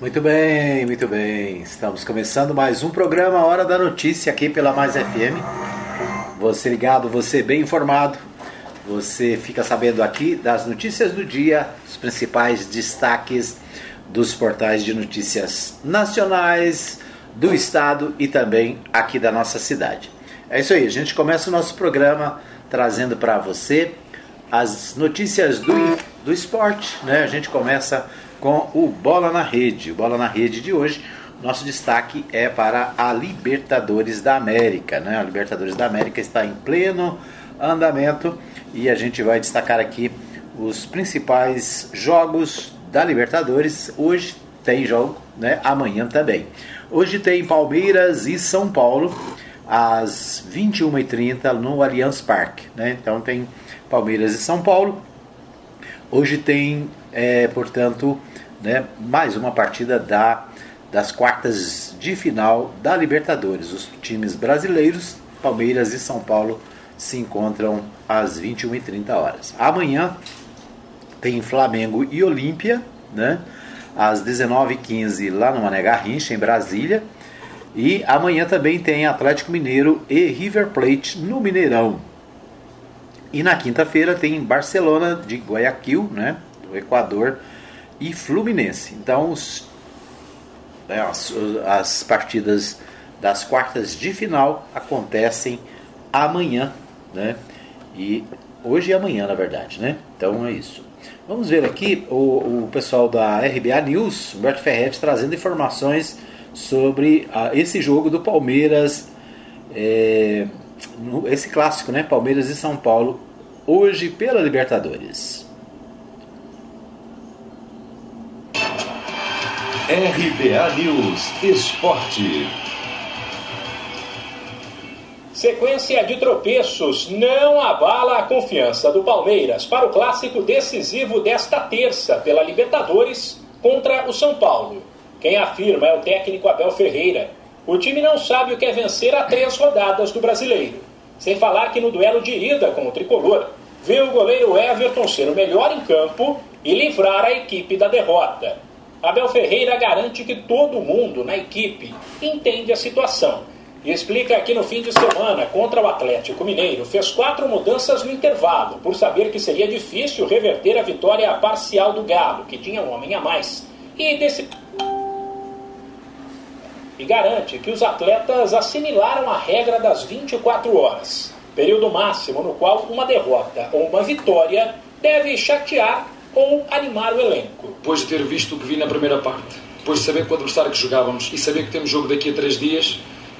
Muito bem, muito bem. Estamos começando mais um programa Hora da Notícia aqui pela Mais FM. Você ligado, você bem informado. Você fica sabendo aqui das notícias do dia, os principais destaques dos portais de notícias nacionais, do estado e também aqui da nossa cidade. É isso aí, a gente começa o nosso programa trazendo para você as notícias do, do esporte, né? A gente começa com o Bola na Rede. O Bola na Rede de hoje, nosso destaque é para a Libertadores da América. Né? A Libertadores da América está em pleno andamento e a gente vai destacar aqui os principais jogos da Libertadores. Hoje tem jogo, né? amanhã também. Hoje tem Palmeiras e São Paulo às 21h30 no Allianz Parque. Né? Então tem Palmeiras e São Paulo. Hoje tem, é, portanto, né, mais uma partida da, das quartas de final da Libertadores. Os times brasileiros, Palmeiras e São Paulo, se encontram às 21h30 horas. Amanhã tem Flamengo e Olímpia, né, às 19h15 lá no Mané Garrincha, em Brasília. E amanhã também tem Atlético Mineiro e River Plate no Mineirão. E na quinta-feira tem Barcelona de Guayaquil, né, do Equador, e Fluminense. Então, os, né, as, as partidas das quartas de final acontecem amanhã, né? E hoje e amanhã, na verdade, né? Então é isso. Vamos ver aqui o, o pessoal da RBA News, Humberto Ferretti, trazendo informações sobre a, esse jogo do Palmeiras, é, no, esse clássico, né? Palmeiras e São Paulo, hoje pela Libertadores. RBA News Esporte. Sequência de tropeços não abala a confiança do Palmeiras para o clássico decisivo desta terça pela Libertadores contra o São Paulo. Quem afirma é o técnico Abel Ferreira. O time não sabe o que é vencer a três rodadas do brasileiro. Sem falar que no duelo de ida com o tricolor, viu o goleiro Everton ser o melhor em campo e livrar a equipe da derrota. Abel Ferreira garante que todo mundo na equipe entende a situação e explica que no fim de semana contra o Atlético Mineiro fez quatro mudanças no intervalo, por saber que seria difícil reverter a vitória parcial do Galo, que tinha um homem a mais, e desse e garante que os atletas assimilaram a regra das 24 horas, período máximo no qual uma derrota ou uma vitória deve chatear ou animar o elenco. Depois de ter visto o que vi na primeira parte, depois de saber que o adversário que jogávamos e saber que temos jogo daqui a três dias,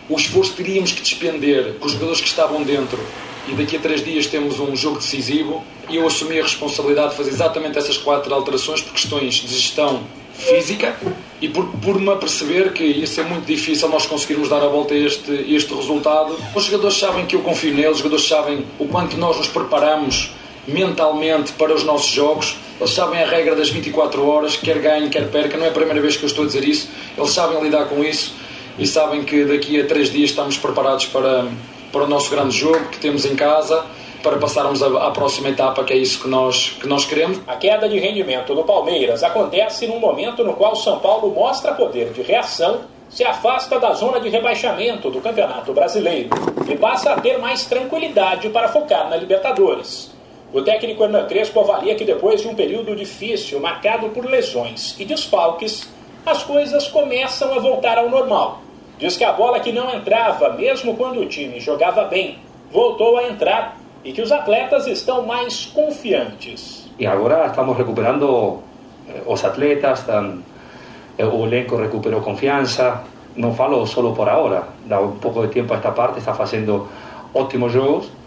o esforço que teríamos que despender com os jogadores que estavam dentro e daqui a três dias temos um jogo decisivo e eu assumi a responsabilidade de fazer exatamente essas quatro alterações por questões de gestão física e por, por me aperceber que ia ser muito difícil nós conseguirmos dar a volta a este, este resultado. Os jogadores sabem que eu confio neles, os jogadores sabem o quanto nós nos preparamos mentalmente para os nossos jogos. Eles sabem a regra das 24 horas, quer ganhe, quer perca. Não é a primeira vez que eu estou a dizer isso. Eles sabem lidar com isso e sabem que daqui a três dias estamos preparados para, para o nosso grande jogo que temos em casa para passarmos à próxima etapa, que é isso que nós, que nós queremos. A queda de rendimento do Palmeiras acontece num momento no qual São Paulo mostra poder de reação, se afasta da zona de rebaixamento do Campeonato Brasileiro e passa a ter mais tranquilidade para focar na Libertadores. O técnico Hernan Crespo avalia que depois de um período difícil, marcado por lesões e desfalques, as coisas começam a voltar ao normal. Diz que a bola que não entrava, mesmo quando o time jogava bem, voltou a entrar e que os atletas estão mais confiantes. E agora estamos recuperando eh, os atletas, eh, o elenco recuperou confiança. Não falo só por agora, dá um pouco de tempo a esta parte, está fazendo ótimos jogos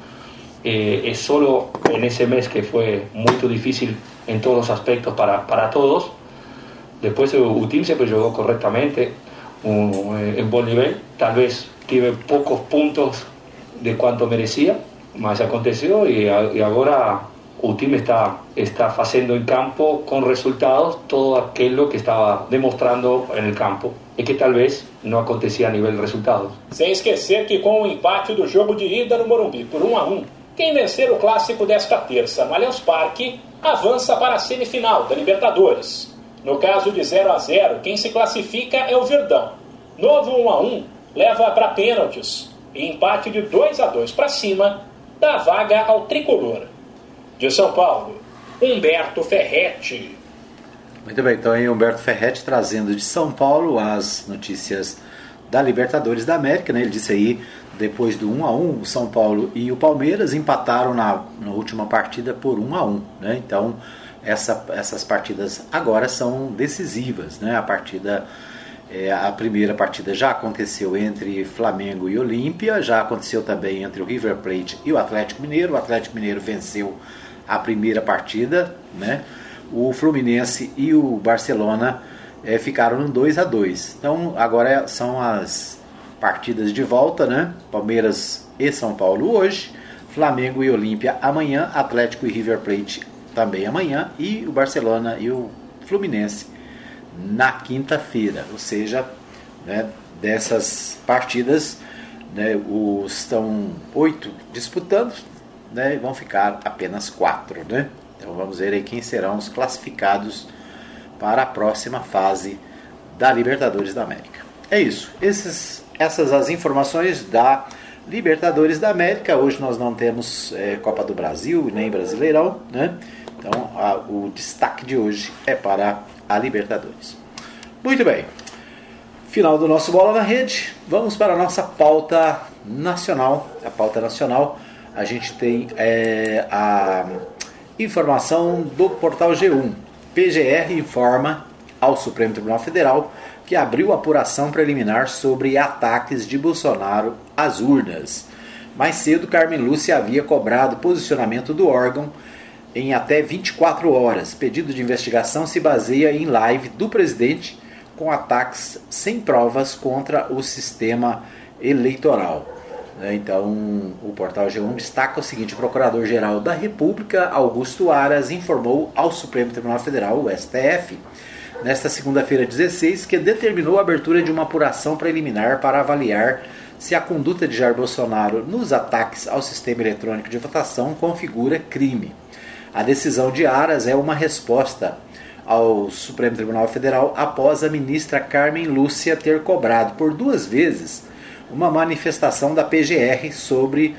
eh, es solo en ese mes que fue muy difícil en todos los aspectos para, para todos. Después el team siempre jugó correctamente, un, eh, en buen nivel. Tal vez tuve pocos puntos de cuanto merecía, mas aconteció y, y ahora time está, está haciendo en campo con resultados todo aquello que estaba demostrando en el campo e que talvez não acontecia a nível de resultados. Sem esquecer que com o empate do jogo de ida no Morumbi por 1 a 1, quem vencer o clássico desta terça no Allianz Parque avança para a semifinal da Libertadores. No caso de 0 a 0 quem se classifica é o Verdão. Novo 1 a 1 leva para pênaltis e empate de 2 a 2 para cima dá vaga ao tricolor. De São Paulo, Humberto Ferretti. Muito bem, então aí Humberto Ferretti trazendo de São Paulo as notícias da Libertadores da América, né? Ele disse aí, depois do 1 a 1 o São Paulo e o Palmeiras empataram na, na última partida por 1 a 1 né? Então, essa, essas partidas agora são decisivas, né? A partida é, a primeira partida já aconteceu entre Flamengo e Olímpia, já aconteceu também entre o River Plate e o Atlético Mineiro. O Atlético Mineiro venceu a primeira partida, né? O Fluminense e o Barcelona é, ficaram no 2 a 2 Então agora são as partidas de volta, né? Palmeiras e São Paulo hoje, Flamengo e Olímpia amanhã, Atlético e River Plate também amanhã e o Barcelona e o Fluminense na quinta-feira, ou seja, né, dessas partidas, né, os estão oito disputando, né, vão ficar apenas quatro, né? Então vamos ver aí quem serão os classificados para a próxima fase da Libertadores da América. É isso. Esses, essas as informações da Libertadores da América. Hoje nós não temos é, Copa do Brasil nem Brasileirão, né? Então a, o destaque de hoje é para a Libertadores. Muito bem. Final do nosso Bola na Rede. Vamos para a nossa pauta nacional. A pauta nacional, a gente tem é, a informação do portal G1. PGR informa ao Supremo Tribunal Federal que abriu apuração preliminar sobre ataques de Bolsonaro às urnas. Mais cedo, Carmen Lúcia havia cobrado posicionamento do órgão em até 24 horas. Pedido de investigação se baseia em live do presidente com ataques sem provas contra o sistema eleitoral. Né? Então, o portal G1 destaca o seguinte: o Procurador-Geral da República, Augusto Aras, informou ao Supremo Tribunal Federal, o STF, nesta segunda-feira 16, que determinou a abertura de uma apuração preliminar para avaliar se a conduta de Jair Bolsonaro nos ataques ao sistema eletrônico de votação configura crime. A decisão de Aras é uma resposta ao Supremo Tribunal Federal após a ministra Carmen Lúcia ter cobrado por duas vezes uma manifestação da PGR sobre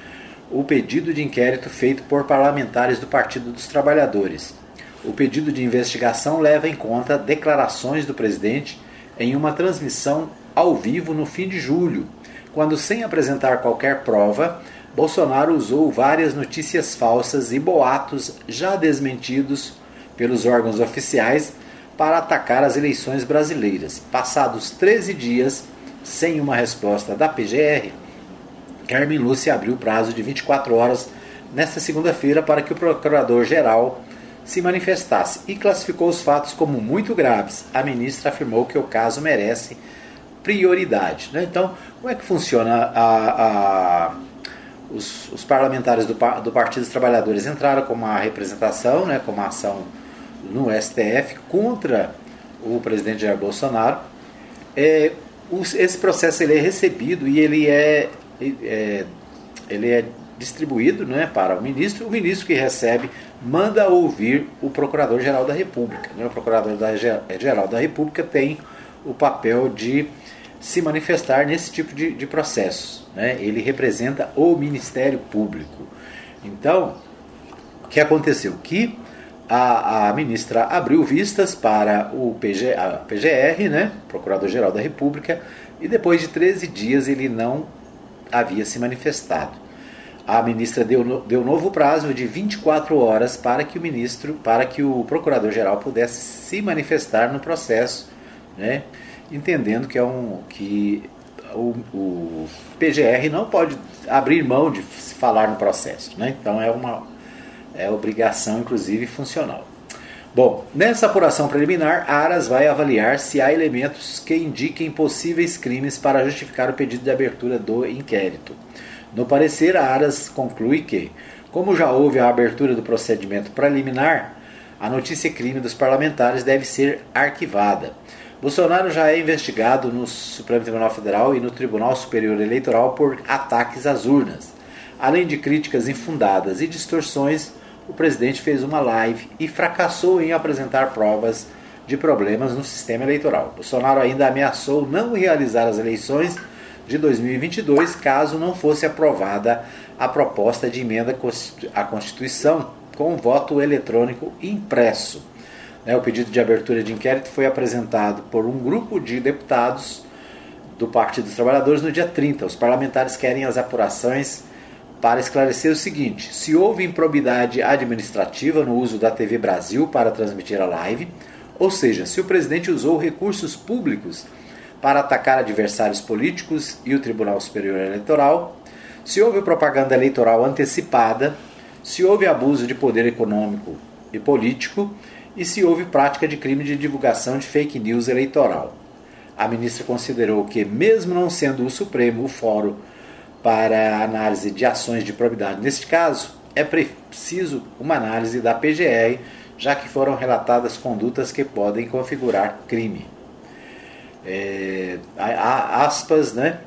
o pedido de inquérito feito por parlamentares do Partido dos Trabalhadores. O pedido de investigação leva em conta declarações do presidente em uma transmissão ao vivo no fim de julho, quando, sem apresentar qualquer prova, Bolsonaro usou várias notícias falsas e boatos já desmentidos pelos órgãos oficiais para atacar as eleições brasileiras. Passados 13 dias sem uma resposta da PGR, Carmen Lúcia abriu o prazo de 24 horas nesta segunda-feira para que o procurador-geral se manifestasse e classificou os fatos como muito graves. A ministra afirmou que o caso merece prioridade. Né? Então, como é que funciona a, a os, os, parlamentares do, do, Partido dos Trabalhadores entraram com uma representação, né, com uma ação no STF contra o presidente Jair Bolsonaro. É, os, esse processo ele é recebido e ele é, é, ele é distribuído né, para o ministro. O ministro que recebe manda ouvir o Procurador-Geral da República. Né? O Procurador-Geral da República tem o papel de se manifestar nesse tipo de, de processos. Né? Ele representa o Ministério Público. Então, o que aconteceu? Que a, a ministra abriu vistas para o PG, PGR, né? Procurador-Geral da República, e depois de 13 dias ele não havia se manifestado. A ministra deu, deu novo prazo de 24 horas para que o ministro, para que o procurador-geral pudesse se manifestar no processo, né? entendendo que é um que o, o, PGR não pode abrir mão de falar no processo, né? Então é uma é obrigação inclusive funcional. Bom, nessa apuração preliminar, Aras vai avaliar se há elementos que indiquem possíveis crimes para justificar o pedido de abertura do inquérito. No parecer, Aras conclui que, como já houve a abertura do procedimento preliminar, a notícia crime dos parlamentares deve ser arquivada. Bolsonaro já é investigado no Supremo Tribunal Federal e no Tribunal Superior Eleitoral por ataques às urnas. Além de críticas infundadas e distorções, o presidente fez uma live e fracassou em apresentar provas de problemas no sistema eleitoral. Bolsonaro ainda ameaçou não realizar as eleições de 2022 caso não fosse aprovada a proposta de emenda à Constituição com voto eletrônico impresso. Né, o pedido de abertura de inquérito foi apresentado por um grupo de deputados do Partido dos Trabalhadores no dia 30. Os parlamentares querem as apurações para esclarecer o seguinte: se houve improbidade administrativa no uso da TV Brasil para transmitir a live, ou seja, se o presidente usou recursos públicos para atacar adversários políticos e o Tribunal Superior Eleitoral, se houve propaganda eleitoral antecipada, se houve abuso de poder econômico e político e se houve prática de crime de divulgação de fake news eleitoral. A ministra considerou que, mesmo não sendo o Supremo o fórum para análise de ações de probidade neste caso, é preciso uma análise da PGR, já que foram relatadas condutas que podem configurar crime. É, aspas, né?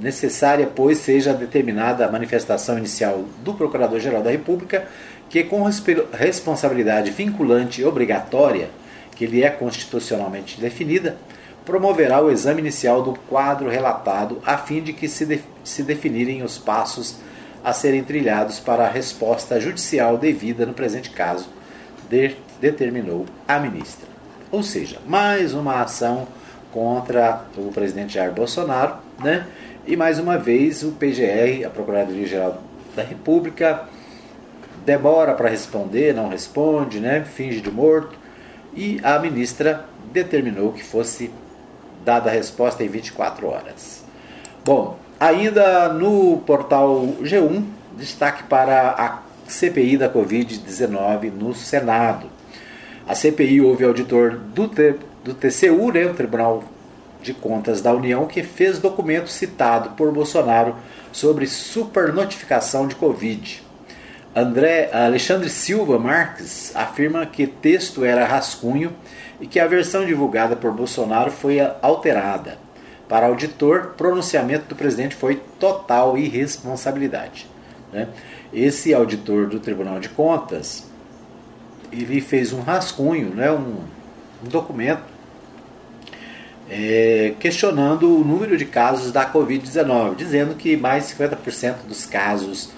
Necessária, pois, seja determinada a manifestação inicial do Procurador-Geral da República que, com responsabilidade vinculante e obrigatória, que lhe é constitucionalmente definida, promoverá o exame inicial do quadro relatado a fim de que se, de, se definirem os passos a serem trilhados para a resposta judicial devida no presente caso, de, determinou a ministra. Ou seja, mais uma ação contra o presidente Jair Bolsonaro, né? E mais uma vez o PGR, a Procuradoria-Geral da República, demora para responder, não responde, né? finge de morto, e a ministra determinou que fosse dada a resposta em 24 horas. Bom, ainda no portal G1, destaque para a CPI da Covid-19 no Senado. A CPI houve auditor do, do TCU, né, o Tribunal de Contas da União, que fez documento citado por Bolsonaro sobre supernotificação de Covid. André Alexandre Silva Marques afirma que texto era rascunho e que a versão divulgada por Bolsonaro foi alterada. Para auditor, pronunciamento do presidente foi total irresponsabilidade. Né? Esse auditor do Tribunal de Contas, ele fez um rascunho, né? um, um documento é, questionando o número de casos da Covid-19, dizendo que mais de 50% dos casos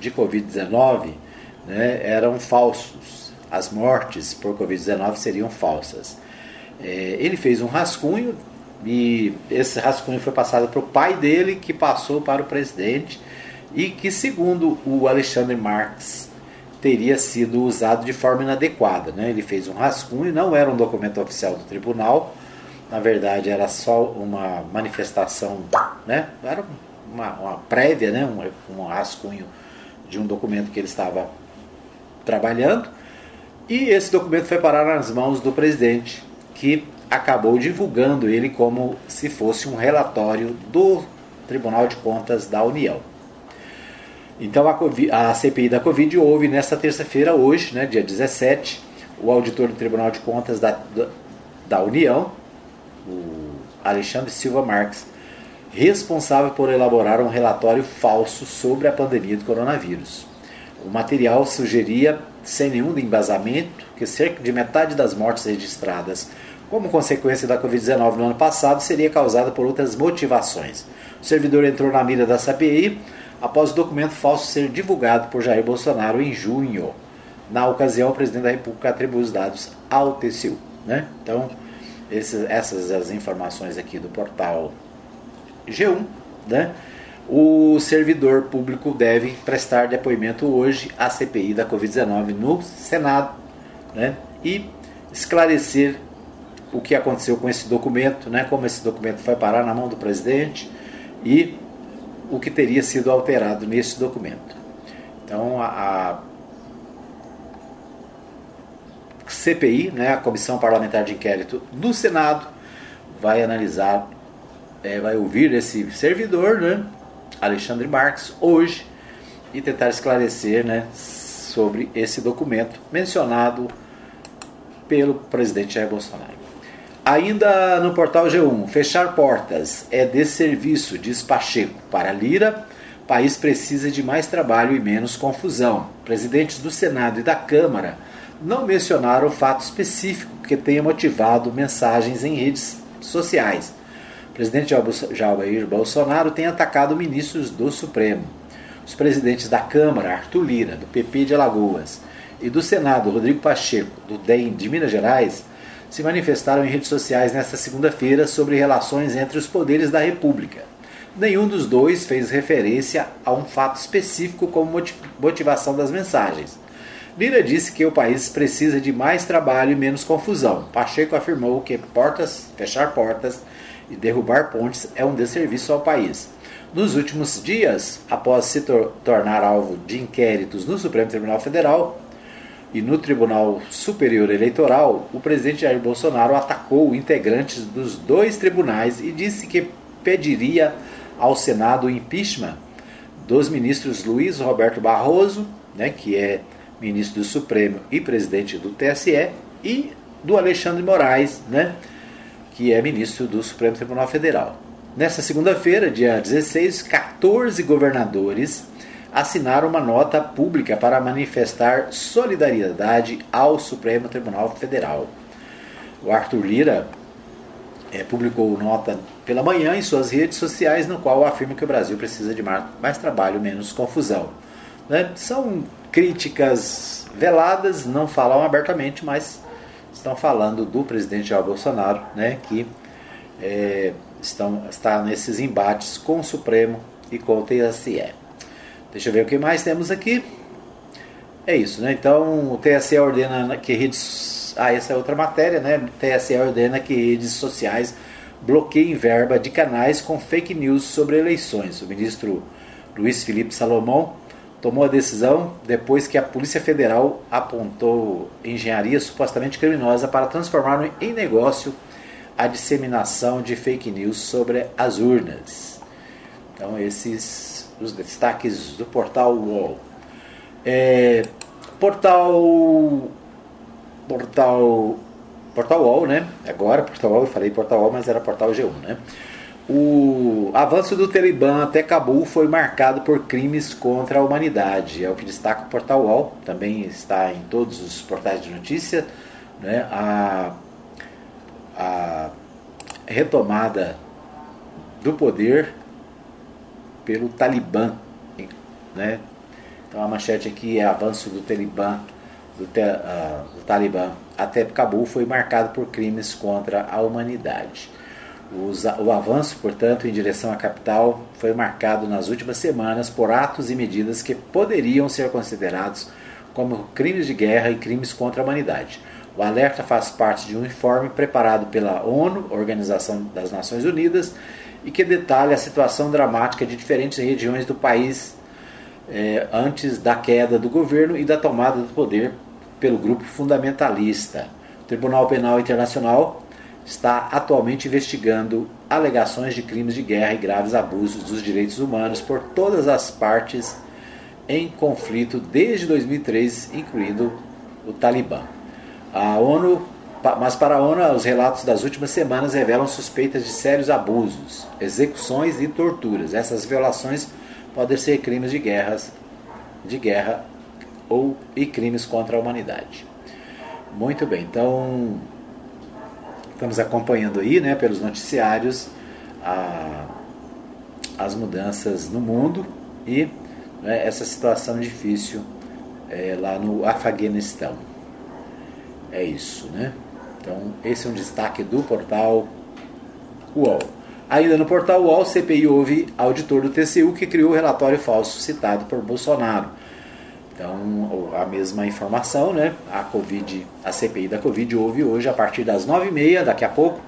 de Covid-19 né, eram falsos. As mortes por Covid-19 seriam falsas. É, ele fez um rascunho e esse rascunho foi passado para o pai dele, que passou para o presidente e que, segundo o Alexandre Marx, teria sido usado de forma inadequada. Né? Ele fez um rascunho, não era um documento oficial do tribunal, na verdade era só uma manifestação, né? era uma, uma prévia, né? um, um rascunho de um documento que ele estava trabalhando. E esse documento foi parar nas mãos do presidente, que acabou divulgando ele como se fosse um relatório do Tribunal de Contas da União. Então a, COVID, a CPI da Covid houve nesta terça-feira, hoje, né, dia 17, o auditor do Tribunal de Contas da, da União, o Alexandre Silva Marques, responsável por elaborar um relatório falso sobre a pandemia do coronavírus. O material sugeria, sem nenhum embasamento, que cerca de metade das mortes registradas como consequência da Covid-19 no ano passado seria causada por outras motivações. O servidor entrou na mira da CPI após o documento falso ser divulgado por Jair Bolsonaro em junho. Na ocasião, o presidente da República atribuiu os dados ao TCU. Né? Então, esses, essas as informações aqui do portal G1, né? O servidor público deve prestar depoimento hoje à CPI da Covid-19 no Senado, né? E esclarecer o que aconteceu com esse documento, né? Como esse documento foi parar na mão do presidente e o que teria sido alterado nesse documento. Então, a, a CPI, né, a Comissão Parlamentar de Inquérito do Senado, vai analisar é, vai ouvir esse servidor, né, Alexandre Marques, hoje e tentar esclarecer né, sobre esse documento mencionado pelo presidente Jair Bolsonaro. Ainda no portal G1, fechar portas é desserviço, diz Pacheco. Para Lira, país precisa de mais trabalho e menos confusão. Presidentes do Senado e da Câmara não mencionaram o fato específico que tenha motivado mensagens em redes sociais. O presidente Jair Bolsonaro tem atacado ministros do Supremo, os presidentes da Câmara, Arthur Lira, do PP de Alagoas, e do Senado, Rodrigo Pacheco, do DEM de Minas Gerais, se manifestaram em redes sociais nesta segunda-feira sobre relações entre os poderes da República. Nenhum dos dois fez referência a um fato específico como motivação das mensagens. Lira disse que o país precisa de mais trabalho e menos confusão. Pacheco afirmou que portas, fechar portas e derrubar pontes é um desserviço ao país. Nos últimos dias, após se tor tornar alvo de inquéritos no Supremo Tribunal Federal e no Tribunal Superior Eleitoral, o presidente Jair Bolsonaro atacou integrantes dos dois tribunais e disse que pediria ao Senado o impeachment dos ministros Luiz Roberto Barroso, né, que é ministro do Supremo e presidente do TSE, e do Alexandre Moraes, né, que é ministro do Supremo Tribunal Federal. Nesta segunda-feira, dia 16, 14 governadores assinaram uma nota pública para manifestar solidariedade ao Supremo Tribunal Federal. O Arthur Lira é, publicou nota pela manhã em suas redes sociais, no qual afirma que o Brasil precisa de mais trabalho, menos confusão. Né? São críticas veladas, não falam abertamente, mas estão falando do presidente Jair Bolsonaro, né, que é, estão, está nesses embates com o Supremo e com o TSE. Deixa eu ver o que mais temos aqui. É isso, né? Então o TSE ordena que redes. Ah, essa é outra matéria, né? O TSE ordena que redes sociais bloqueiem verba de canais com fake news sobre eleições. O ministro Luiz Felipe Salomão tomou a decisão depois que a Polícia Federal apontou engenharia supostamente criminosa para transformar em negócio a disseminação de fake news sobre as urnas. Então, esses os destaques do portal UOL. É, portal portal portal UOL, né? Agora portal UOL, eu falei portal UOL, mas era portal G1, né? O avanço do Talibã até Cabul foi marcado por crimes contra a humanidade. É o que destaca o portal UOL, também está em todos os portais de notícia. Né? A, a retomada do poder pelo Talibã. Né? Então a manchete aqui é avanço do Talibã, do, uh, do Talibã até Cabul foi marcado por crimes contra a humanidade. O avanço, portanto, em direção à capital foi marcado nas últimas semanas por atos e medidas que poderiam ser considerados como crimes de guerra e crimes contra a humanidade. O alerta faz parte de um informe preparado pela ONU, Organização das Nações Unidas, e que detalha a situação dramática de diferentes regiões do país eh, antes da queda do governo e da tomada do poder pelo grupo fundamentalista. O Tribunal Penal Internacional está atualmente investigando alegações de crimes de guerra e graves abusos dos direitos humanos por todas as partes em conflito desde 2003, incluindo o Talibã. A ONU, mas para a ONU, os relatos das últimas semanas revelam suspeitas de sérios abusos, execuções e torturas. Essas violações podem ser crimes de guerras, de guerra ou e crimes contra a humanidade. Muito bem, então estamos acompanhando aí, né, pelos noticiários, a, as mudanças no mundo e né, essa situação difícil é, lá no Afeganistão. É isso, né? Então, esse é um destaque do portal UOL. Ainda no portal UOL, CPI houve auditor do TCU que criou o relatório falso citado por Bolsonaro. Então, a mesma informação, né? A Covid, a CPI da Covid houve hoje a partir das 9h30, daqui a pouco,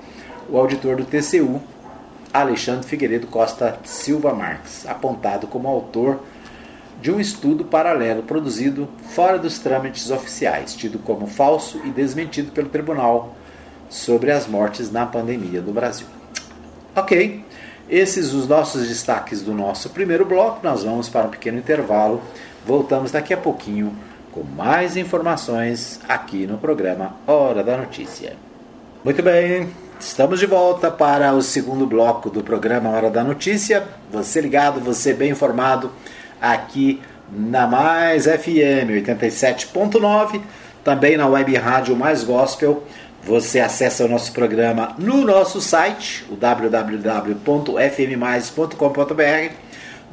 o auditor do TCU, Alexandre Figueiredo Costa Silva Marques, apontado como autor de um estudo paralelo produzido fora dos trâmites oficiais, tido como falso e desmentido pelo tribunal sobre as mortes na pandemia do Brasil. Ok, esses os nossos destaques do nosso primeiro bloco. Nós vamos para um pequeno intervalo Voltamos daqui a pouquinho com mais informações aqui no programa Hora da Notícia. Muito bem, estamos de volta para o segundo bloco do programa Hora da Notícia. Você ligado, você bem informado aqui na Mais FM 87.9 também na web rádio Mais Gospel. Você acessa o nosso programa no nosso site, o www.fmmais.com.br,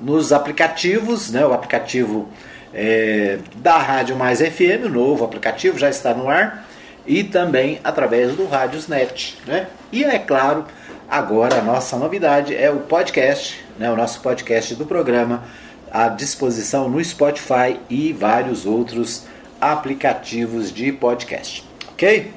nos aplicativos, né, o aplicativo é, da Rádio Mais FM, o novo aplicativo já está no ar, e também através do Rádiosnet. Né? E é claro, agora a nossa novidade é o podcast, né, o nosso podcast do programa, à disposição no Spotify e vários outros aplicativos de podcast. Ok?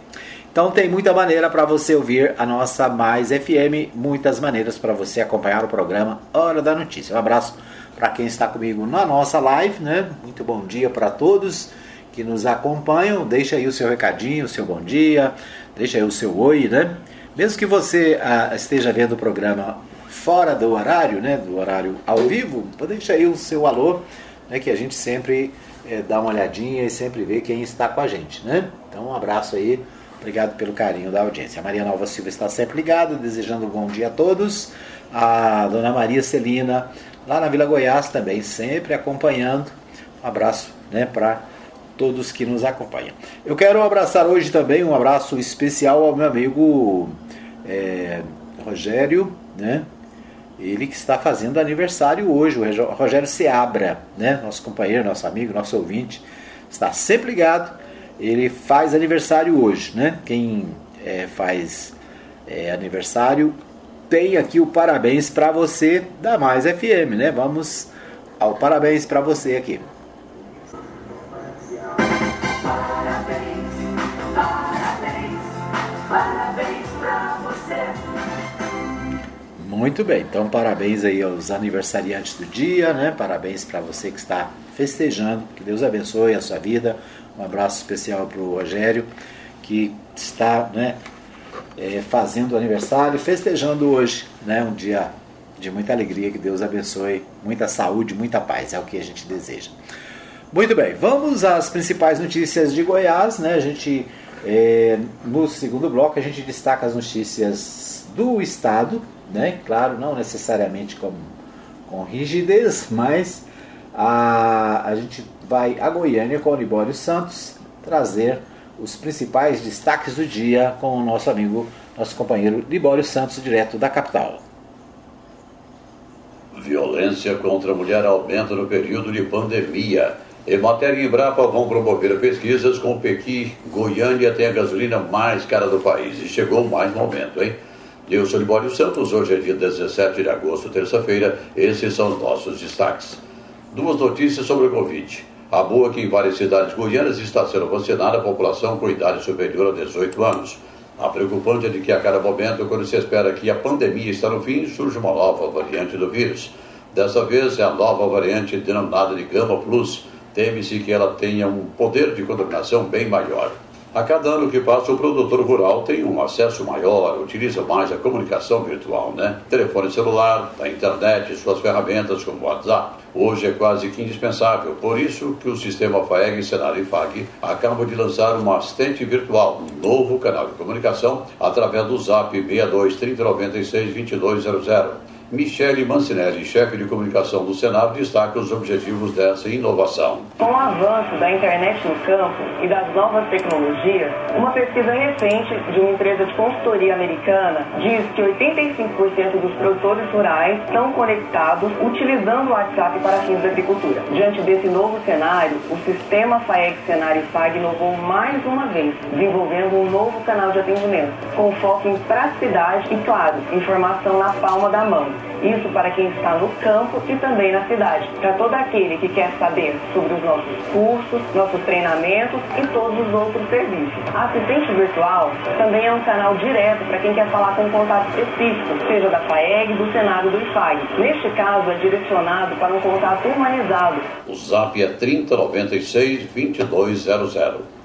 Então tem muita maneira para você ouvir a nossa Mais FM, muitas maneiras para você acompanhar o programa Hora da Notícia. Um abraço para quem está comigo na nossa live, né? Muito bom dia para todos que nos acompanham. Deixa aí o seu recadinho, o seu bom dia, deixa aí o seu oi, né? Mesmo que você ah, esteja vendo o programa fora do horário, né, do horário ao vivo, deixa aí o seu alô, né, que a gente sempre é, dá uma olhadinha e sempre vê quem está com a gente, né? Então um abraço aí, obrigado pelo carinho da audiência. A Maria Nova Silva está sempre ligada, desejando um bom dia a todos. A Dona Maria Celina, lá na Vila Goiás também, sempre acompanhando. Um abraço, né, para todos que nos acompanham. Eu quero abraçar hoje também um abraço especial ao meu amigo é, Rogério, né? Ele que está fazendo aniversário hoje, o Rogério Seabra, né? nosso companheiro, nosso amigo, nosso ouvinte, está sempre ligado. Ele faz aniversário hoje, né? Quem é, faz é, aniversário tem aqui o parabéns para você da Mais FM, né? Vamos ao parabéns para você aqui. Muito bem, então parabéns aí aos aniversariantes do dia, né? Parabéns para você que está festejando. Que Deus abençoe a sua vida. Um abraço especial para o Rogério, que está né, é, fazendo aniversário, festejando hoje, né? Um dia de muita alegria. Que Deus abençoe, muita saúde, muita paz. É o que a gente deseja. Muito bem, vamos às principais notícias de Goiás, né? A gente é, no segundo bloco a gente destaca as notícias do estado, né? Claro, não necessariamente com, com rigidez, mas a, a gente vai a Goiânia com o Libório Santos trazer os principais destaques do dia com o nosso amigo, nosso companheiro Libório Santos, direto da capital. Violência contra a mulher aumenta no período de pandemia. Emater e Embrapa vão promover pesquisas com Pequi. Goiânia tem a gasolina mais cara do país e chegou mais momento, hein? Eu sou Libório Santos, hoje é dia 17 de agosto, terça-feira. Esses são os nossos destaques. Duas notícias sobre o Covid. A boa que em várias cidades goianas está sendo vacinada a população com idade superior a 18 anos. A preocupante é de que a cada momento, quando se espera que a pandemia está no fim, surge uma nova variante do vírus. Dessa vez é a nova variante denominada de Gama Plus. Teme-se que ela tenha um poder de contaminação bem maior. A cada ano que passa, o produtor rural tem um acesso maior, utiliza mais a comunicação virtual, né? Telefone celular, a internet, suas ferramentas como o WhatsApp. Hoje é quase que indispensável, por isso que o sistema FAEG, Senar e FAG acabam de lançar uma assistente virtual, um novo canal de comunicação, através do Zap 62 3096 2200. Michele Mancinelli, chefe de comunicação do Senado, destaca os objetivos dessa inovação. Com o avanço da internet no campo e das novas tecnologias, uma pesquisa recente de uma empresa de consultoria americana diz que 85% dos produtores rurais estão conectados utilizando o WhatsApp para fins da agricultura. Diante desse novo cenário, o sistema FAEG e FAG inovou mais uma vez, desenvolvendo um novo canal de atendimento, com foco em praticidade e, claro, informação na palma da mão. Isso para quem está no campo e também na cidade. Para todo aquele que quer saber sobre os nossos cursos, nossos treinamentos e todos os outros serviços. A assistente virtual também é um canal direto para quem quer falar com um contato específico, seja da FAEG, do Senado do IFAG. Neste caso, é direcionado para um contato humanizado. O zap é 3096 2200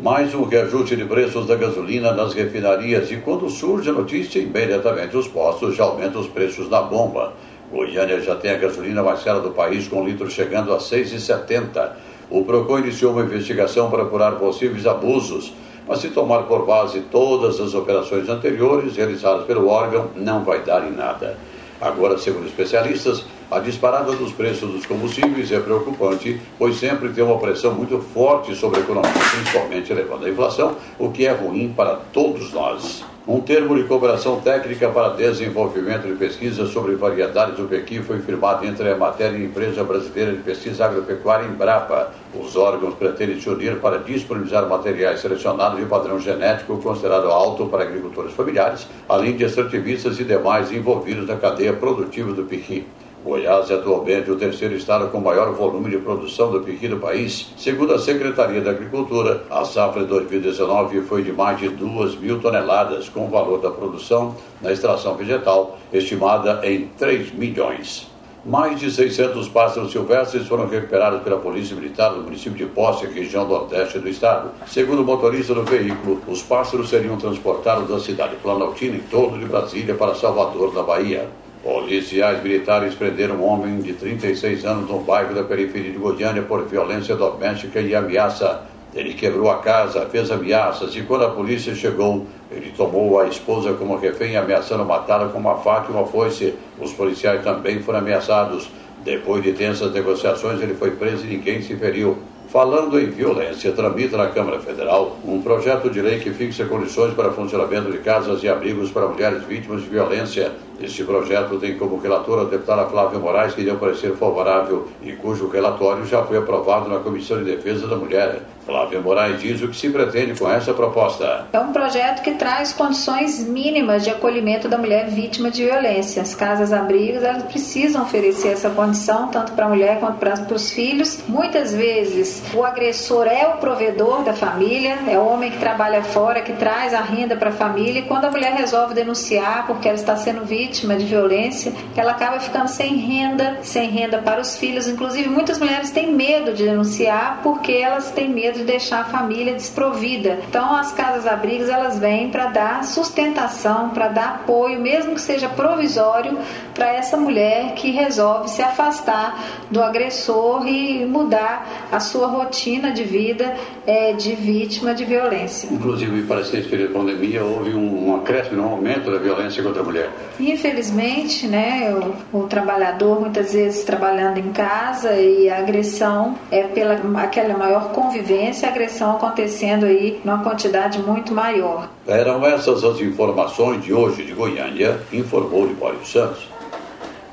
mais um reajuste de preços da gasolina nas refinarias e quando surge a notícia, imediatamente os postos já aumentam os preços da bomba. Goiânia já tem a gasolina mais cara do país, com litro chegando a R$ 6,70. O PROCON iniciou uma investigação para apurar possíveis abusos, mas se tomar por base todas as operações anteriores realizadas pelo órgão, não vai dar em nada. Agora, segundo especialistas, a disparada dos preços dos combustíveis é preocupante, pois sempre tem uma pressão muito forte sobre a economia, principalmente elevando a inflação, o que é ruim para todos nós. Um termo de cooperação técnica para desenvolvimento de pesquisa sobre variedades do pequi foi firmado entre a matéria e a Empresa Brasileira de Pesquisa Agropecuária Embrapa. Os órgãos pretendem se unir para disponibilizar materiais selecionados de padrão genético considerado alto para agricultores familiares, além de extrativistas e demais envolvidos na cadeia produtiva do pequi. Goiás é atualmente o terceiro estado com maior volume de produção do piqui do país. Segundo a Secretaria da Agricultura, a safra de 2019 foi de mais de 2 mil toneladas, com o valor da produção na extração vegetal estimada em 3 milhões. Mais de 600 pássaros silvestres foram recuperados pela Polícia Militar do município de Posse, região nordeste do estado. Segundo o motorista do veículo, os pássaros seriam transportados da cidade planaltina em torno de Brasília para Salvador, na Bahia. Policiais militares prenderam um homem de 36 anos no bairro da periferia de Goiânia por violência doméstica e ameaça. Ele quebrou a casa, fez ameaças e quando a polícia chegou, ele tomou a esposa como refém, ameaçando matá-la com uma faca e uma foice. Os policiais também foram ameaçados. Depois de tensas negociações, ele foi preso e ninguém se feriu. Falando em violência, tramita na Câmara Federal um projeto de lei que fixa condições para funcionamento de casas e abrigos para mulheres vítimas de violência. Este projeto tem como relatora a deputada Flávia Moraes, que deu parecer favorável e cujo relatório já foi aprovado na Comissão de Defesa da Mulher. Flávia Moraes diz o que se pretende com essa proposta. É um projeto que traz condições mínimas de acolhimento da mulher vítima de violência. As casas-abrigos precisam oferecer essa condição tanto para a mulher quanto para os filhos. Muitas vezes o agressor é o provedor da família, é o homem que trabalha fora, que traz a renda para a família. E quando a mulher resolve denunciar porque ela está sendo vítima de violência, ela acaba ficando sem renda, sem renda para os filhos. Inclusive muitas mulheres têm medo de denunciar porque elas têm medo de deixar a família desprovida. Então as casas abrigos elas vêm para dar sustentação, para dar apoio, mesmo que seja provisório, para essa mulher que resolve se afastar do agressor e mudar a sua rotina de vida é, de vítima de violência. Inclusive, parece que nesse período de pandemia houve um, um acréscimo, um aumento da violência contra a mulher. Infelizmente, né, o, o trabalhador muitas vezes trabalhando em casa e a agressão é pela aquela maior convivência e agressão acontecendo aí numa quantidade muito maior. Eram essas as informações de hoje de Goiânia, informou Libório Santos.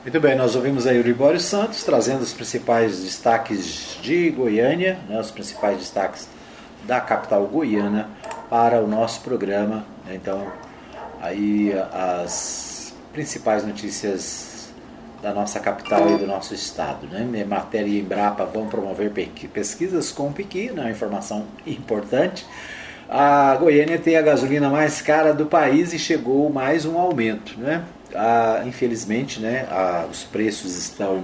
Muito bem, nós ouvimos aí o Libório Santos trazendo os principais destaques de Goiânia, né, os principais destaques da capital goiana para o nosso programa. Então, aí as principais notícias da nossa capital e do nosso estado. Né? Matéria e Embrapa vão promover pesquisas com o Piqui, né? informação importante. A Goiânia tem a gasolina mais cara do país e chegou mais um aumento. Né? Infelizmente, né, os preços estão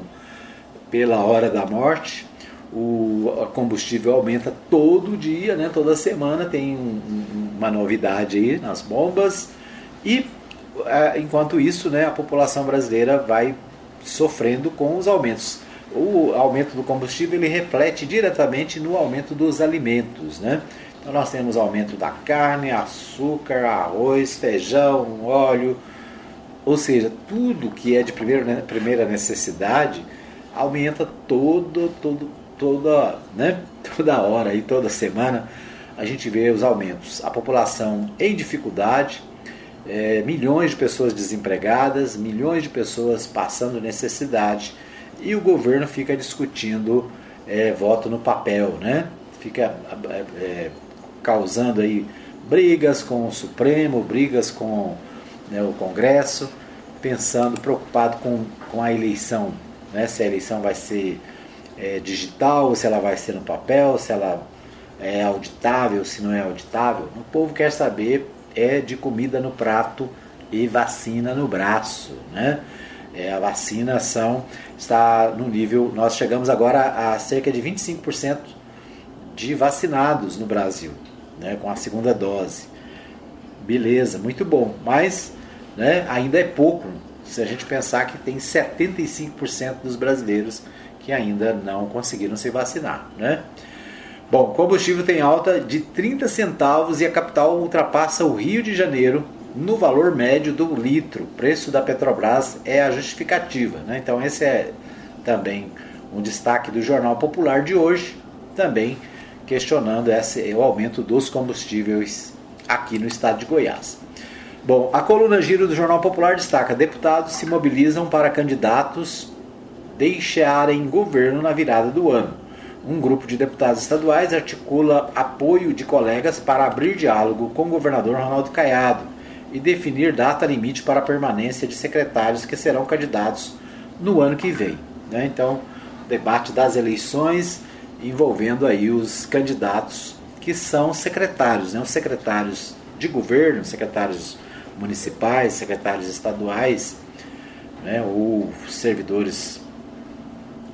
pela hora da morte. O combustível aumenta todo dia, né, toda semana tem um, uma novidade aí nas bombas. E ah, enquanto isso, né, a população brasileira vai sofrendo com os aumentos. O aumento do combustível ele reflete diretamente no aumento dos alimentos, né? Então nós temos aumento da carne, açúcar, arroz, feijão, óleo, ou seja, tudo que é de primeira, primeira necessidade aumenta todo, todo, toda, né, toda hora e toda semana a gente vê os aumentos. A população em dificuldade, é, milhões de pessoas desempregadas, milhões de pessoas passando necessidade e o governo fica discutindo é, voto no papel, né? Fica é, é, causando aí brigas com o Supremo, brigas com né, o Congresso, pensando, preocupado com, com a eleição, né? Se a eleição vai ser é, digital, se ela vai ser no papel, se ela é auditável, se não é auditável. O povo quer saber é de comida no prato e vacina no braço, né? É, a vacinação está no nível. Nós chegamos agora a cerca de 25% de vacinados no Brasil, né, com a segunda dose. Beleza, muito bom, mas né, ainda é pouco se a gente pensar que tem 75% dos brasileiros que ainda não conseguiram se vacinar. Né? Bom, combustível tem alta de 30 centavos e a capital ultrapassa o Rio de Janeiro no valor médio do litro. O preço da Petrobras é a justificativa. Né? Então, esse é também um destaque do Jornal Popular de hoje, também questionando esse, o aumento dos combustíveis aqui no estado de Goiás. Bom, a coluna Giro do Jornal Popular destaca: deputados se mobilizam para candidatos deixarem governo na virada do ano. Um grupo de deputados estaduais articula apoio de colegas para abrir diálogo com o governador Ronaldo Caiado e definir data limite para a permanência de secretários que serão candidatos no ano que vem. Né? Então, debate das eleições envolvendo aí os candidatos que são secretários, né? os secretários de governo, secretários municipais, secretários estaduais, né? ou servidores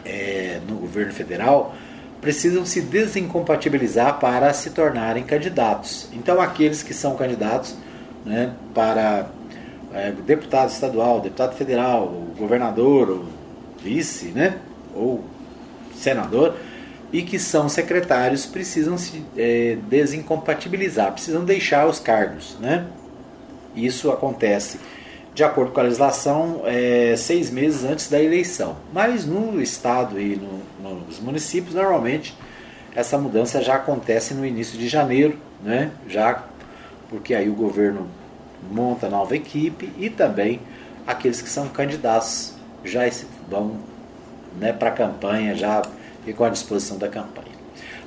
é, no governo federal, precisam se desincompatibilizar para se tornarem candidatos. Então, aqueles que são candidatos né, para é, deputado estadual, deputado federal, governador, vice, né, ou senador, e que são secretários precisam se é, desincompatibilizar, precisam deixar os cargos. Né? Isso acontece, de acordo com a legislação, é, seis meses antes da eleição. Mas no Estado e no, nos municípios, normalmente, essa mudança já acontece no início de janeiro, né? já porque aí o governo monta nova equipe e também aqueles que são candidatos já vão né, para a campanha, já ficam à disposição da campanha.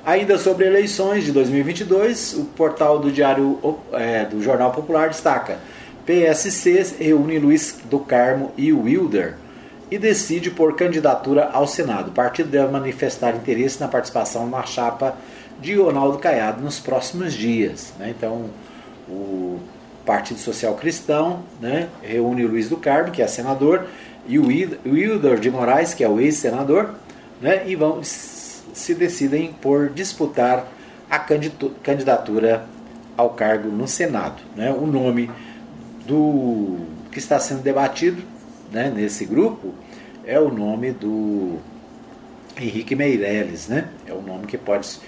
Ainda sobre eleições de 2022, o portal do Diário é, do Jornal Popular destaca: PSC reúne Luiz do Carmo e Wilder e decide por candidatura ao Senado. O partido deve manifestar interesse na participação na chapa de Ronaldo Caiado nos próximos dias. Né? Então, o Partido Social Cristão né, reúne Luiz do Carmo, que é senador, e o Wilder de Moraes, que é o ex-senador, né, e vão se decidem por disputar a candidatura ao cargo no Senado. Né? O nome do que está sendo debatido né, nesse grupo é o nome do Henrique Meirelles, né? É o nome que pode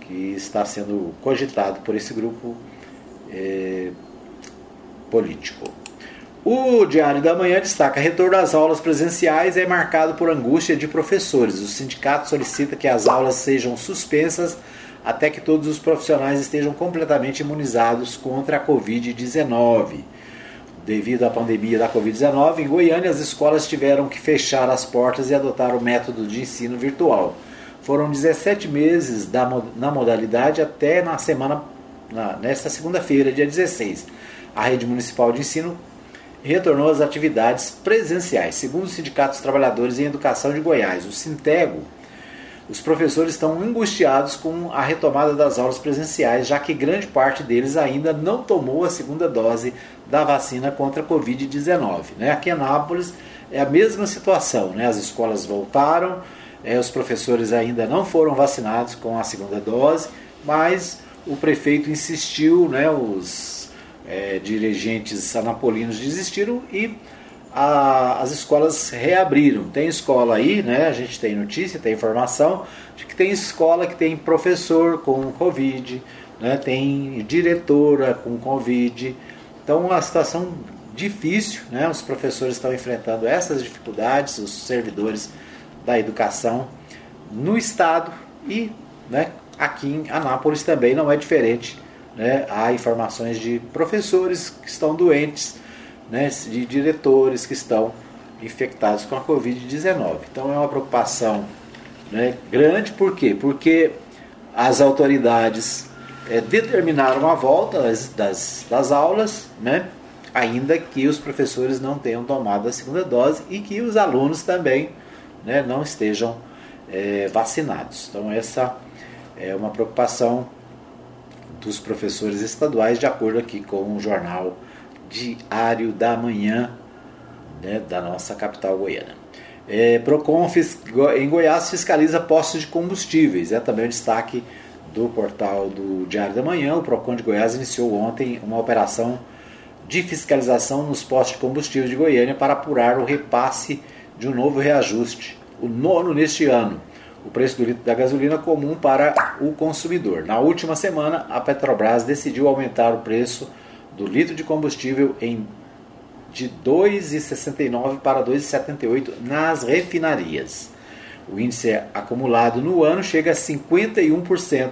que está sendo cogitado por esse grupo é, político. O Diário da Manhã destaca: retorno às aulas presenciais é marcado por angústia de professores. O sindicato solicita que as aulas sejam suspensas até que todos os profissionais estejam completamente imunizados contra a Covid-19. Devido à pandemia da Covid-19, em Goiânia as escolas tiveram que fechar as portas e adotar o método de ensino virtual. Foram 17 meses na modalidade até na semana, na, nesta segunda-feira, dia 16. A rede municipal de ensino retornou às atividades presenciais. Segundo o Sindicato dos Trabalhadores em Educação de Goiás, o Sintego, os professores estão angustiados com a retomada das aulas presenciais, já que grande parte deles ainda não tomou a segunda dose da vacina contra a Covid-19. Né? Aqui em Anápolis é a mesma situação, né? as escolas voltaram, é, os professores ainda não foram vacinados com a segunda dose, mas o prefeito insistiu, né? os é, dirigentes anapolinos desistiram e a, as escolas reabriram. Tem escola aí, né? A gente tem notícia, tem informação de que tem escola que tem professor com Covid, né? tem diretora com Covid. Então, uma situação difícil, né? Os professores estão enfrentando essas dificuldades, os servidores da educação no estado e, né? Aqui em Anápolis também não é diferente né, há informações de professores que estão doentes, né, de diretores que estão infectados com a Covid-19. Então é uma preocupação né, grande, por quê? Porque as autoridades é, determinaram a volta das, das, das aulas, né, ainda que os professores não tenham tomado a segunda dose e que os alunos também né, não estejam é, vacinados. Então essa é uma preocupação dos professores estaduais, de acordo aqui com o jornal Diário da Manhã né, da nossa capital goiana. É, Procon em Goiás fiscaliza postos de combustíveis, é também o destaque do portal do Diário da Manhã. O Procon de Goiás iniciou ontem uma operação de fiscalização nos postos de combustível de Goiânia para apurar o repasse de um novo reajuste, o nono neste ano o preço do litro da gasolina comum para o consumidor. Na última semana, a Petrobras decidiu aumentar o preço do litro de combustível em de 2,69 para 2,78 nas refinarias. O índice acumulado no ano chega a 51%.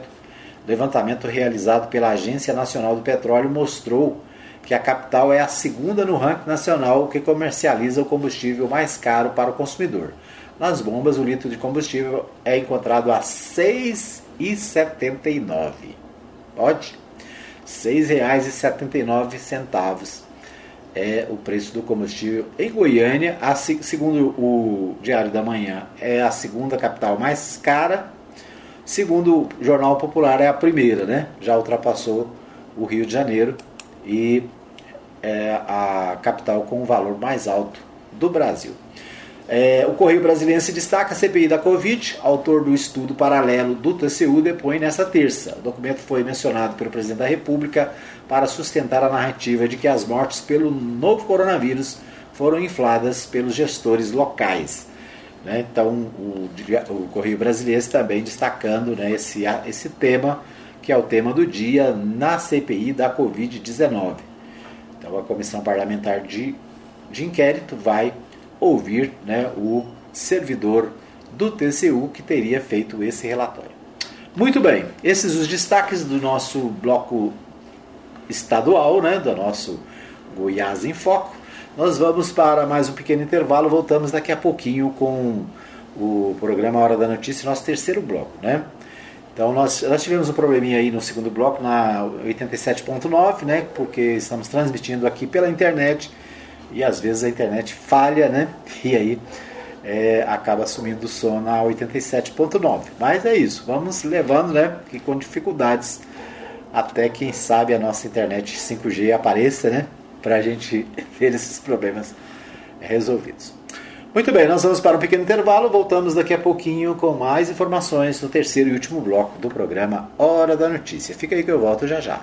Levantamento realizado pela Agência Nacional do Petróleo mostrou que a capital é a segunda no ranking nacional que comercializa o combustível mais caro para o consumidor. Nas bombas, o litro de combustível é encontrado a R$ 6,79. Pode? R$ 6,79 é o preço do combustível em Goiânia, a, segundo o Diário da Manhã, é a segunda capital mais cara. Segundo o Jornal Popular, é a primeira, né? Já ultrapassou o Rio de Janeiro e é a capital com o valor mais alto do Brasil. É, o Correio Brasileiro se destaca a CPI da Covid, autor do estudo paralelo do TCU, depõe nesta terça. O documento foi mencionado pelo presidente da República para sustentar a narrativa de que as mortes pelo novo coronavírus foram infladas pelos gestores locais. Né? Então, o, o, Correio Brasileiro também destacando né, esse, esse tema, que é o tema do dia na CPI da Covid-19. Então, a Comissão Parlamentar de, de Inquérito vai ouvir né, o servidor do TCU que teria feito esse relatório. Muito bem, esses os destaques do nosso bloco estadual, né, do nosso Goiás em Foco. Nós vamos para mais um pequeno intervalo, voltamos daqui a pouquinho com o programa Hora da Notícia, nosso terceiro bloco, né? Então nós, nós tivemos um probleminha aí no segundo bloco, na 87.9, né? Porque estamos transmitindo aqui pela internet e às vezes a internet falha, né? E aí é, acaba sumindo o som na 87.9. Mas é isso, vamos levando, né? Que com dificuldades até quem sabe a nossa internet 5G apareça, né? Para a gente ver esses problemas resolvidos. Muito bem, nós vamos para um pequeno intervalo. Voltamos daqui a pouquinho com mais informações no terceiro e último bloco do programa Hora da Notícia. Fica aí que eu volto já já.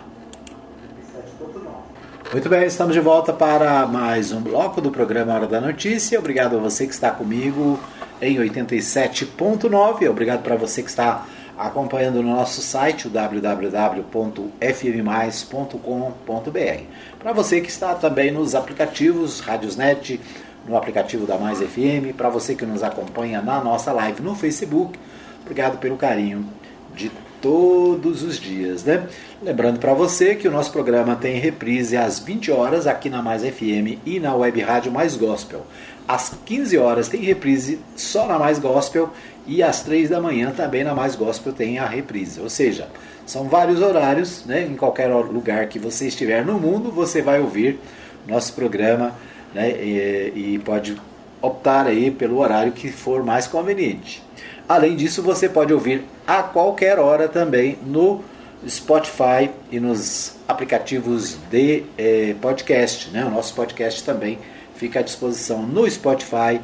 Muito bem, estamos de volta para mais um bloco do programa Hora da Notícia. Obrigado a você que está comigo em 87.9. Obrigado para você que está acompanhando no nosso site, o www.fmmais.com.br. Para você que está também nos aplicativos Radiosnet, no aplicativo da Mais FM, para você que nos acompanha na nossa live no Facebook, obrigado pelo carinho de todos os dias, né? Lembrando para você que o nosso programa tem reprise às 20 horas aqui na Mais FM e na Web Rádio Mais Gospel. Às 15 horas tem reprise só na Mais Gospel e às 3 da manhã também na Mais Gospel tem a reprise. Ou seja, são vários horários, né? Em qualquer lugar que você estiver no mundo, você vai ouvir nosso programa, né? E, e pode optar aí pelo horário que for mais conveniente. Além disso, você pode ouvir a qualquer hora também no Spotify e nos aplicativos de eh, podcast. Né? O nosso podcast também fica à disposição no Spotify,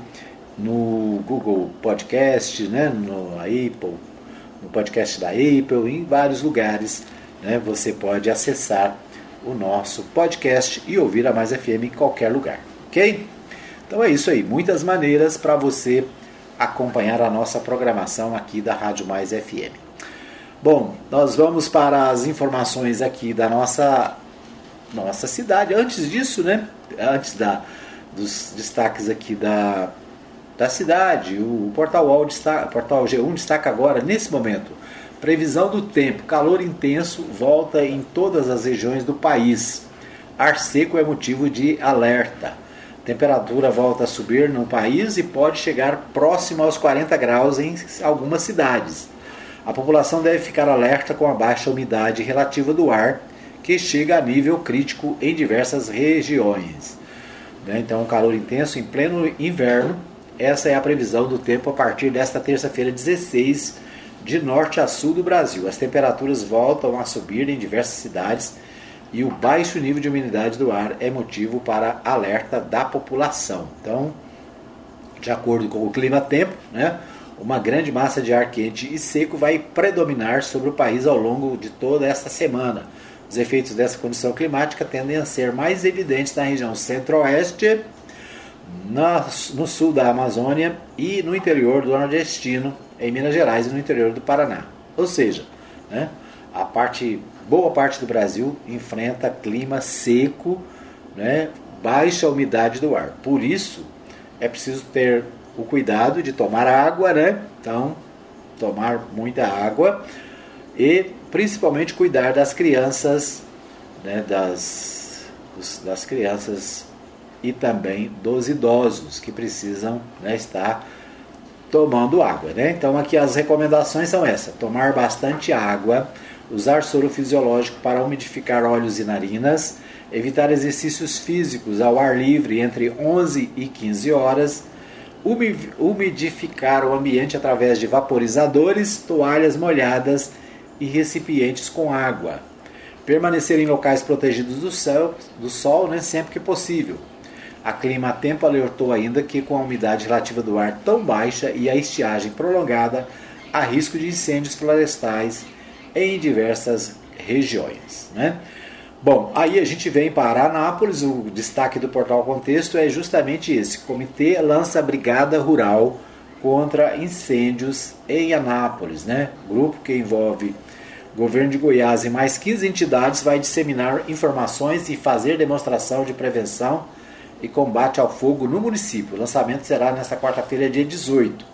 no Google Podcast, né? no Apple, no podcast da Apple, em vários lugares. Né? Você pode acessar o nosso podcast e ouvir a Mais FM em qualquer lugar, ok? Então é isso aí, muitas maneiras para você acompanhar a nossa programação aqui da Rádio Mais FM. Bom, nós vamos para as informações aqui da nossa nossa cidade. Antes disso, né? Antes da, dos destaques aqui da, da cidade, o Portal, UOL destaca, Portal G1 destaca agora, nesse momento, previsão do tempo, calor intenso volta em todas as regiões do país. Ar seco é motivo de alerta. Temperatura volta a subir no país e pode chegar próximo aos 40 graus em algumas cidades. A população deve ficar alerta com a baixa umidade relativa do ar, que chega a nível crítico em diversas regiões. Né, então, calor intenso em pleno inverno. Essa é a previsão do tempo a partir desta terça-feira, 16, de norte a sul do Brasil. As temperaturas voltam a subir em diversas cidades e o baixo nível de umidade do ar é motivo para alerta da população. Então, de acordo com o clima-tempo, né, uma grande massa de ar quente e seco vai predominar sobre o país ao longo de toda esta semana. Os efeitos dessa condição climática tendem a ser mais evidentes na região centro-oeste, no sul da Amazônia e no interior do nordestino, em Minas Gerais e no interior do Paraná. Ou seja, né, a parte boa parte do Brasil enfrenta clima seco, né, baixa umidade do ar. Por isso, é preciso ter o cuidado de tomar água, né? Então, tomar muita água e principalmente cuidar das crianças, né, das, das crianças e também dos idosos que precisam né, estar tomando água. Né? Então aqui as recomendações são essas: tomar bastante água, usar soro fisiológico para umidificar olhos e narinas, evitar exercícios físicos ao ar livre entre 11 e 15 horas, umidificar o ambiente através de vaporizadores, toalhas molhadas e recipientes com água. Permanecer em locais protegidos do, céu, do sol né, sempre que possível a Clima Tempo alertou ainda que com a umidade relativa do ar tão baixa e a estiagem prolongada, há risco de incêndios florestais em diversas regiões. Né? Bom, aí a gente vem para Anápolis, o destaque do portal Contexto é justamente esse: comitê lança brigada rural contra incêndios em Anápolis. Né? Grupo que envolve governo de Goiás e mais 15 entidades vai disseminar informações e fazer demonstração de prevenção e combate ao fogo no município. O lançamento será nesta quarta-feira, dia 18.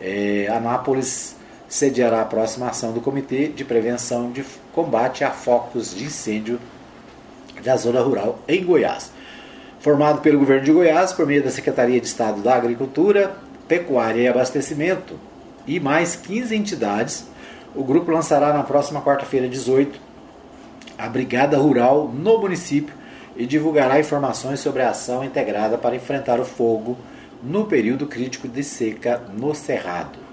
É, Anápolis sediará a próxima ação do Comitê de Prevenção de Combate a Focos de Incêndio da Zona Rural em Goiás. Formado pelo governo de Goiás por meio da Secretaria de Estado da Agricultura, Pecuária e Abastecimento e mais 15 entidades, o grupo lançará na próxima quarta-feira, 18, a Brigada Rural no município e divulgará informações sobre a ação integrada para enfrentar o fogo no período crítico de seca no Cerrado.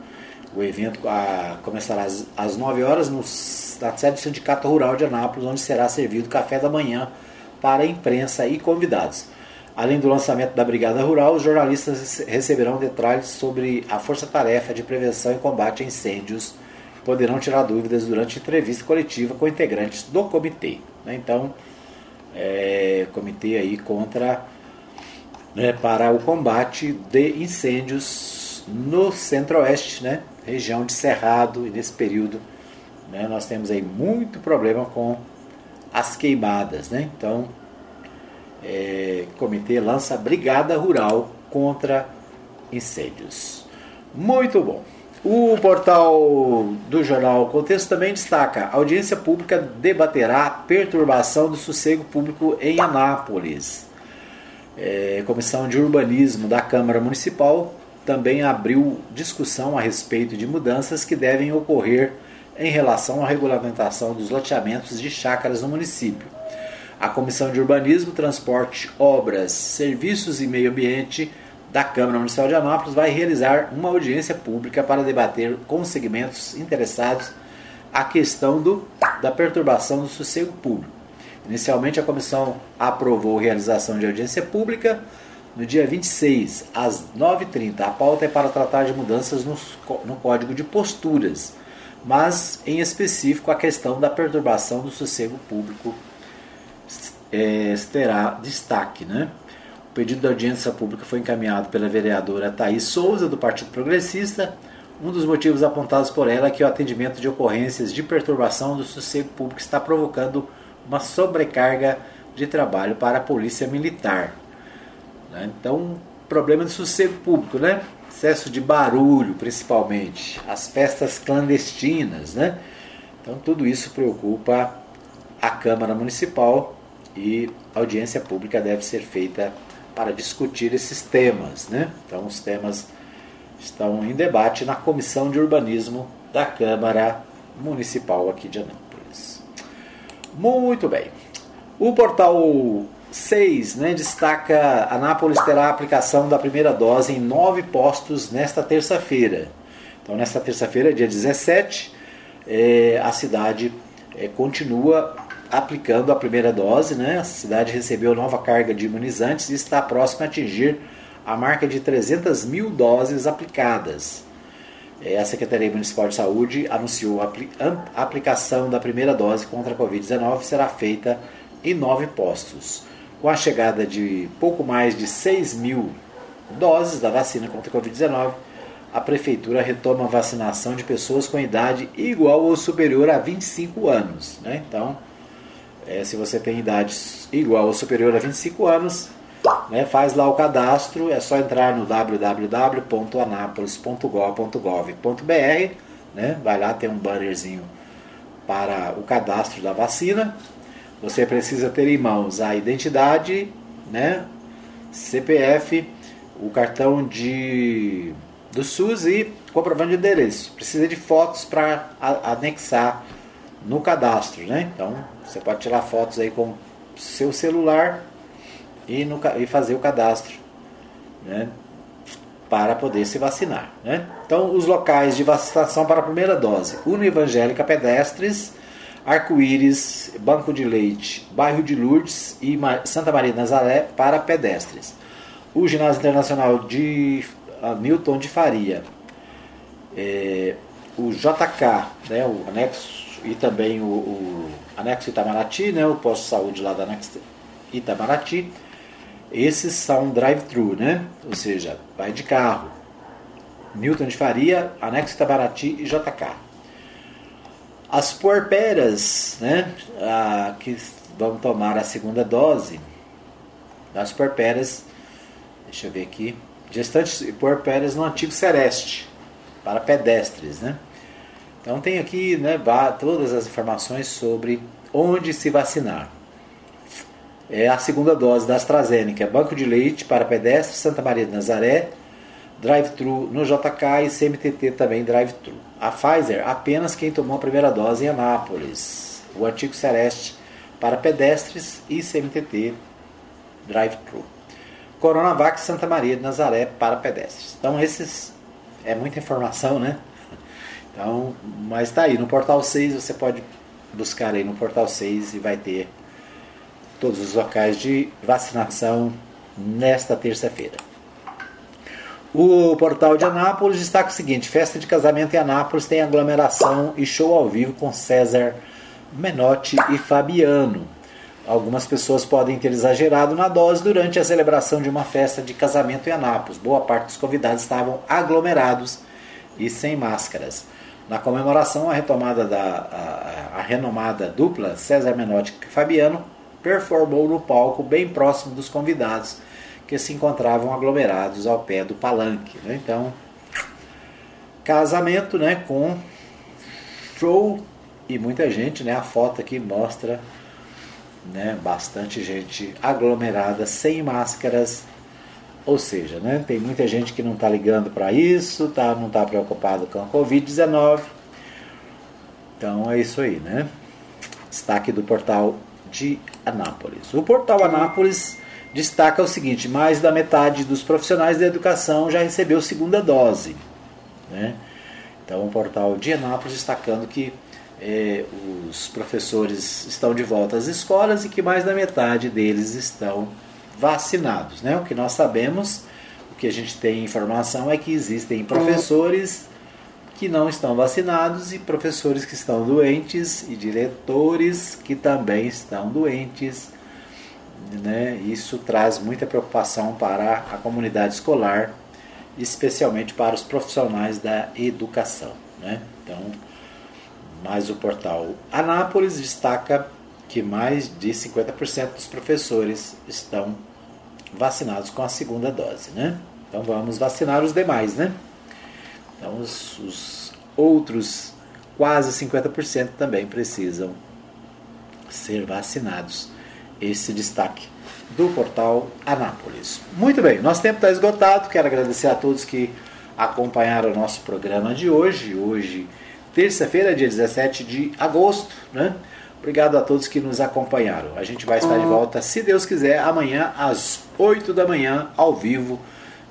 O evento ah, começará às, às 9 horas no, na sede do Sindicato Rural de Anápolis, onde será servido café da manhã para a imprensa e convidados. Além do lançamento da Brigada Rural, os jornalistas receberão detalhes sobre a força-tarefa de prevenção e combate a incêndios. Poderão tirar dúvidas durante entrevista coletiva com integrantes do comitê. Né? Então, é, comitê aí contra né, para o combate de incêndios no centro-oeste, né, região de Cerrado, e nesse período né, nós temos aí muito problema com as queimadas. Né? Então, é, o comitê lança Brigada Rural contra incêndios. Muito bom. O portal do jornal Contexto também destaca: a audiência pública debaterá perturbação do sossego público em Anápolis. É, Comissão de Urbanismo da Câmara Municipal também abriu discussão a respeito de mudanças que devem ocorrer em relação à regulamentação dos loteamentos de chácaras no município. A Comissão de Urbanismo, Transporte, Obras, Serviços e Meio Ambiente da Câmara Municipal de Anápolis vai realizar uma audiência pública para debater com os segmentos interessados a questão do, da perturbação do sossego público. Inicialmente, a comissão aprovou a realização de audiência pública no dia 26, às 9h30. A pauta é para tratar de mudanças no, no Código de Posturas, mas, em específico, a questão da perturbação do sossego público é, terá destaque. Né? O pedido de audiência pública foi encaminhado pela vereadora Thaís Souza, do Partido Progressista. Um dos motivos apontados por ela é que o atendimento de ocorrências de perturbação do sossego público está provocando uma sobrecarga de trabalho para a Polícia Militar. Né? Então, problema de sossego público, né? Excesso de barulho, principalmente. As festas clandestinas, né? Então, tudo isso preocupa a Câmara Municipal e a audiência pública deve ser feita para discutir esses temas. Né? Então, os temas estão em debate na Comissão de Urbanismo da Câmara Municipal aqui de Anápolis. Muito bem. O portal 6 né, destaca Anápolis terá a aplicação da primeira dose em nove postos nesta terça-feira. Então, nesta terça-feira, dia 17, é, a cidade é, continua aplicando a primeira dose, né? A cidade recebeu nova carga de imunizantes e está próxima a atingir a marca de 300 mil doses aplicadas. É, a Secretaria Municipal de Saúde anunciou a aplicação da primeira dose contra a Covid-19 será feita em nove postos. Com a chegada de pouco mais de 6 mil doses da vacina contra a Covid-19, a Prefeitura retoma a vacinação de pessoas com idade igual ou superior a 25 anos. Né? Então, é, se você tem idade igual ou superior a 25 anos, né, faz lá o cadastro, é só entrar no www.anápolis.gov.br, né, vai lá, tem um bannerzinho para o cadastro da vacina. Você precisa ter em mãos a identidade, né, CPF, o cartão de do SUS e comprovante de endereço. Precisa de fotos para anexar no cadastro, né? Então você pode tirar fotos aí com seu celular e, no, e fazer o cadastro, né? Para poder se vacinar, né? Então os locais de vacinação para a primeira dose: Evangélica Pedestres, Arco-Íris, Banco de Leite, Bairro de Lourdes e Santa Maria de Nazaré para pedestres. O Ginásio Internacional de Milton de Faria, é, o JK, né, o anexo e também o, o anexo Itamaraty, né, o posto de saúde lá da anexo Itamaraty, esses são drive-thru, né? Ou seja, vai de carro. Milton de Faria, anexo Itamaraty e JK. As puerperas, né, a, que vão tomar a segunda dose, as puerperas, deixa eu ver aqui, gestantes e puerperas no antigo Sereste, para pedestres, né? Então tem aqui né, todas as informações sobre onde se vacinar. É a segunda dose da AstraZeneca, Banco de Leite para pedestres, Santa Maria de Nazaré, drive-thru no JK e CMTT também drive-thru. A Pfizer, apenas quem tomou a primeira dose em Anápolis. O antigo Celeste para pedestres e CMTT drive-thru. Coronavac Santa Maria de Nazaré para pedestres. Então esses é muita informação, né? Então, mas está aí, no portal 6 você pode buscar aí no portal 6 e vai ter todos os locais de vacinação nesta terça-feira. O portal de Anápolis destaca o seguinte: festa de casamento em Anápolis tem aglomeração e show ao vivo com César Menotti e Fabiano. Algumas pessoas podem ter exagerado na dose durante a celebração de uma festa de casamento em Anápolis. Boa parte dos convidados estavam aglomerados e sem máscaras. Na comemoração, a retomada da a, a renomada dupla César Menotti e Fabiano performou no palco bem próximo dos convidados que se encontravam aglomerados ao pé do palanque. Né? Então, casamento né, com show e muita gente, né? A foto aqui mostra né, bastante gente aglomerada, sem máscaras. Ou seja, né, tem muita gente que não está ligando para isso, tá, não está preocupado com a Covid-19. Então é isso aí, né? Destaque do portal de Anápolis. O portal Anápolis destaca o seguinte: mais da metade dos profissionais da educação já recebeu segunda dose. Né? Então, o portal de Anápolis destacando que é, os professores estão de volta às escolas e que mais da metade deles estão vacinados. Né? O que nós sabemos, o que a gente tem informação é que existem professores que não estão vacinados e professores que estão doentes e diretores que também estão doentes. Né? Isso traz muita preocupação para a comunidade escolar, especialmente para os profissionais da educação. Né? Então, mas o portal Anápolis destaca que mais de 50% dos professores estão vacinados com a segunda dose, né? Então vamos vacinar os demais, né? Então os, os outros quase 50% também precisam ser vacinados. Esse destaque do portal Anápolis. Muito bem, nosso tempo está esgotado. Quero agradecer a todos que acompanharam o nosso programa de hoje. Hoje terça-feira, dia 17 de agosto, né? Obrigado a todos que nos acompanharam. A gente vai estar de volta, se Deus quiser, amanhã às 8 da manhã, ao vivo,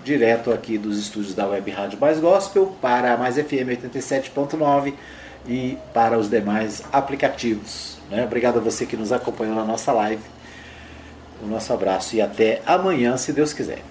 direto aqui dos estúdios da Web Rádio Mais Gospel, para a Mais FM 87.9 e para os demais aplicativos. Né? Obrigado a você que nos acompanhou na nossa live. O nosso abraço e até amanhã, se Deus quiser.